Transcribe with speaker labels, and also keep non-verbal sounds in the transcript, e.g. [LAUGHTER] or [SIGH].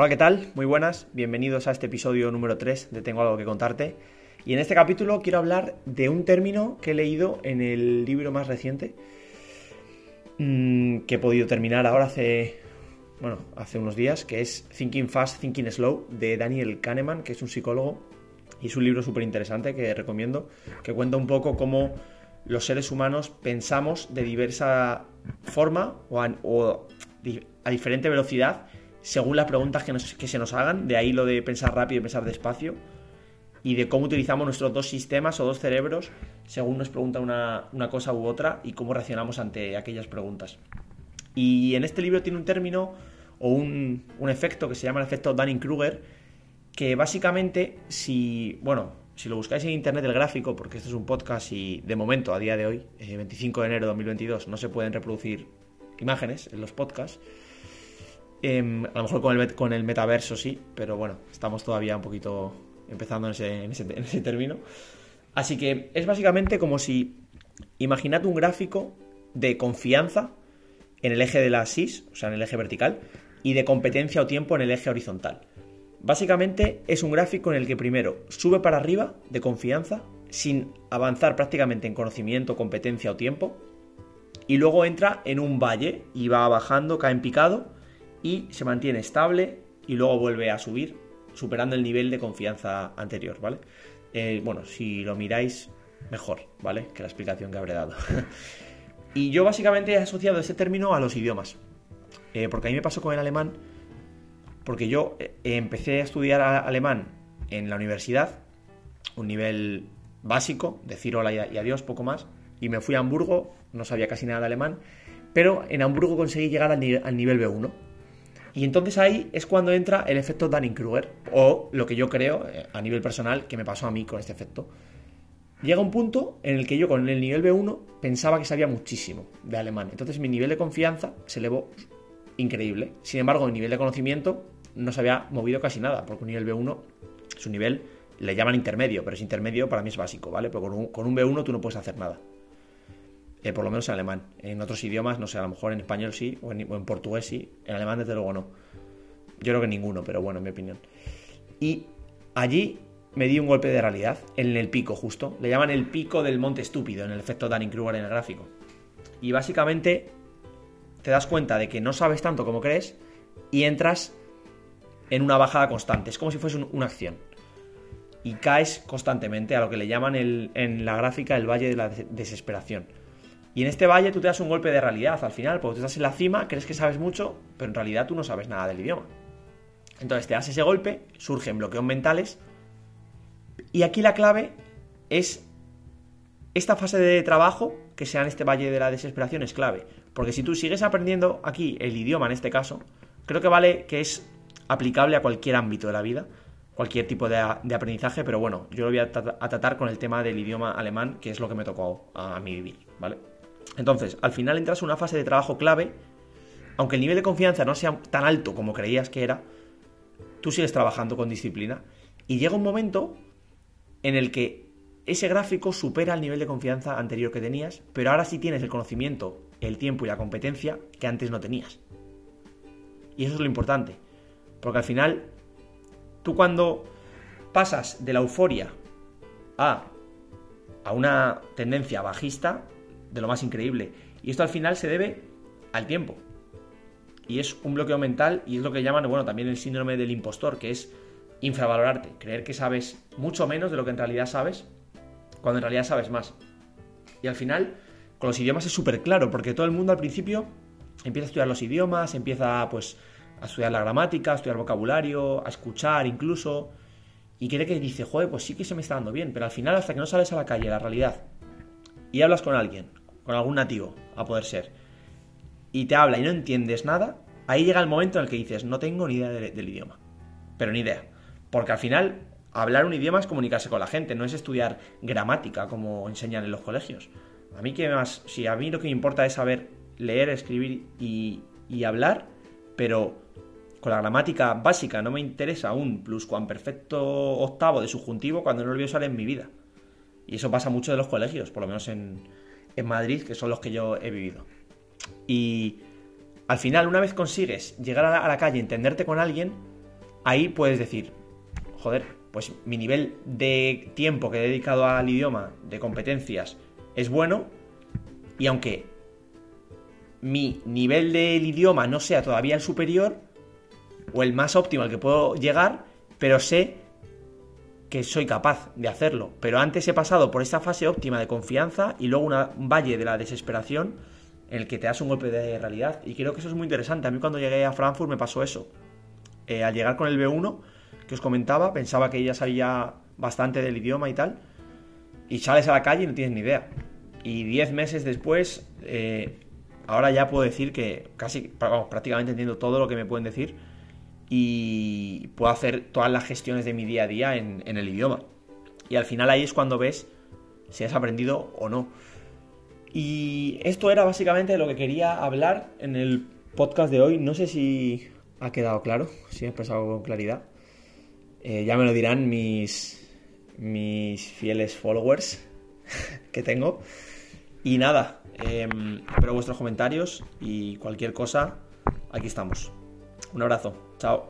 Speaker 1: Hola, ¿qué tal? Muy buenas, bienvenidos a este episodio número 3 de Tengo algo que contarte. Y en este capítulo quiero hablar de un término que he leído en el libro más reciente, mmm, que he podido terminar ahora hace, bueno, hace unos días, que es Thinking Fast, Thinking Slow, de Daniel Kahneman, que es un psicólogo, y es un libro súper interesante que recomiendo, que cuenta un poco cómo los seres humanos pensamos de diversa forma o a diferente velocidad según las preguntas que, nos, que, se nos hagan, de ahí lo de pensar rápido y pensar despacio, y de cómo utilizamos nuestros dos sistemas o dos cerebros según nos pregunta una, una cosa u otra y cómo reaccionamos ante aquellas preguntas. Y en este libro tiene un término o un, un efecto que se llama el efecto Dunning-Kruger, que básicamente si, bueno, si lo buscáis en internet el gráfico, porque este es un podcast y de momento, a día de hoy, eh, 25 de enero de 2022, no se pueden reproducir imágenes en los podcasts, eh, a lo mejor con el, con el, metaverso sí, pero bueno, estamos todavía un poquito empezando en ese, término. Así que es básicamente como si, imaginad un gráfico de confianza en el eje de la SIS, o sea, en el eje vertical, y de competencia o tiempo en el eje horizontal. Básicamente es un gráfico en el que primero sube para arriba de confianza sin avanzar prácticamente en conocimiento, competencia o tiempo, y luego entra en un valle y va bajando, cae en picado, y se mantiene estable y luego vuelve a subir, superando el nivel de confianza anterior, ¿vale? Eh, bueno, si lo miráis, mejor, ¿vale? Que la explicación que habré dado. [LAUGHS] y yo básicamente he asociado este término a los idiomas, eh, porque a mí me pasó con el alemán, porque yo eh, empecé a estudiar alemán en la universidad, un nivel básico, decir hola y adiós, poco más, y me fui a Hamburgo, no sabía casi nada de alemán, pero en Hamburgo conseguí llegar al nivel, al nivel B1. Y entonces ahí es cuando entra el efecto Dunning-Kruger, o lo que yo creo a nivel personal que me pasó a mí con este efecto. Llega un punto en el que yo con el nivel B1 pensaba que sabía muchísimo de alemán. Entonces mi nivel de confianza se elevó increíble. Sin embargo, mi nivel de conocimiento no se había movido casi nada, porque un nivel B1 es un nivel, le llaman intermedio, pero es intermedio para mí es básico, ¿vale? Pero con un, con un B1 tú no puedes hacer nada. Eh, por lo menos en alemán. En otros idiomas, no sé, a lo mejor en español sí, o en, portugués sí, en alemán desde luego no. Yo creo que ninguno, pero bueno, en mi opinión. Y allí me di un golpe de realidad, en el pico justo. Le llaman el pico del monte estúpido, en el efecto Dunning-Kruger en el gráfico. Y básicamente te das cuenta de que no sabes tanto como crees y entras en una bajada constante. Es como si fuese un, una acción. Y caes constantemente a lo que le llaman el, en la gráfica el valle de la desesperación. Y en este valle tú te das un golpe de realidad al final, porque tú estás en la cima, crees que sabes mucho, pero en realidad tú no sabes nada del idioma. Entonces te das ese golpe, surgen bloqueos mentales, y aquí la clave es esta fase de trabajo, que sea en este valle de la desesperación, es clave. Porque si tú sigues aprendiendo aquí el idioma en este caso, creo que vale que es aplicable a cualquier ámbito de la vida, cualquier tipo de, aprendizaje, pero bueno, yo lo voy a, tra a, tratar con el tema del idioma alemán, que es lo que me tocó a mí vivir, ¿vale? Entonces, al final entras en una fase de trabajo clave, aunque el nivel de confianza no sea tan alto como creías que era, tú sigues trabajando con disciplina y llega un momento en el que ese gráfico supera el nivel de confianza anterior que tenías, pero ahora sí tienes el conocimiento, el tiempo y la competencia que antes no tenías. Y eso es lo importante, porque al final, tú cuando pasas de la euforia a, a una tendencia bajista, de lo más increíble. Y esto al final se debe al tiempo. Y es un bloqueo mental y es lo que llaman, bueno, también el síndrome del impostor, que es infravalorarte, creer que sabes mucho menos de lo que en realidad sabes, cuando en realidad sabes más. Y al final, con los idiomas es súper claro, porque todo el mundo al principio empieza a estudiar los idiomas, empieza pues a estudiar la gramática, a estudiar vocabulario, a escuchar incluso, y cree que dice, joder, pues sí que se me está dando bien, pero al final hasta que no sales a la calle, la realidad, y hablas con alguien, con algún nativo, a poder ser, y te habla y no entiendes nada, ahí llega el momento en el que dices, no tengo ni idea de, del idioma. Pero ni idea. Porque al final, hablar un idioma es comunicarse con la gente, no es estudiar gramática como enseñan en los colegios. A mí que más, si a mí lo que me importa es saber leer, escribir y, hablar, pero con la gramática básica no me interesa un pluscuamperfecto octavo de subjuntivo cuando no lo voy a en mi vida. Y eso pasa mucho de los colegios, por lo menos en, en Madrid, que son los que yo he vivido. Y al final, una vez consigues llegar a la, a calle, entenderte con alguien, ahí puedes decir, joder, pues mi nivel de tiempo que he dedicado al idioma, de competencias, es bueno, y aunque mi nivel del idioma no sea todavía el superior, o el más óptimo al que puedo llegar, pero sé que soy capaz de hacerlo. Pero antes he pasado por esta fase óptima de confianza y luego un valle de la desesperación en el que te das un golpe de realidad. Y creo que eso es muy interesante. A mí cuando llegué a Frankfurt me pasó eso. Eh, al llegar con el B1, que os comentaba, pensaba que ya sabía bastante del idioma y tal. Y sales a la calle y no tienes ni idea. Y 10 meses después, eh, ahora ya puedo decir que casi, prácticamente entiendo todo lo que me pueden decir y puedo hacer todas las gestiones de mi día a día en, el idioma. Y al final ahí es cuando ves si has aprendido o no. Y esto era básicamente lo que quería hablar en el podcast de hoy. No sé si ha quedado claro, si he expresado con claridad. Eh, ya me lo dirán mis, mis fieles followers [LAUGHS] que tengo. Y nada, em, espero vuestros comentarios y cualquier cosa, aquí estamos. Un abrazo. Ciao!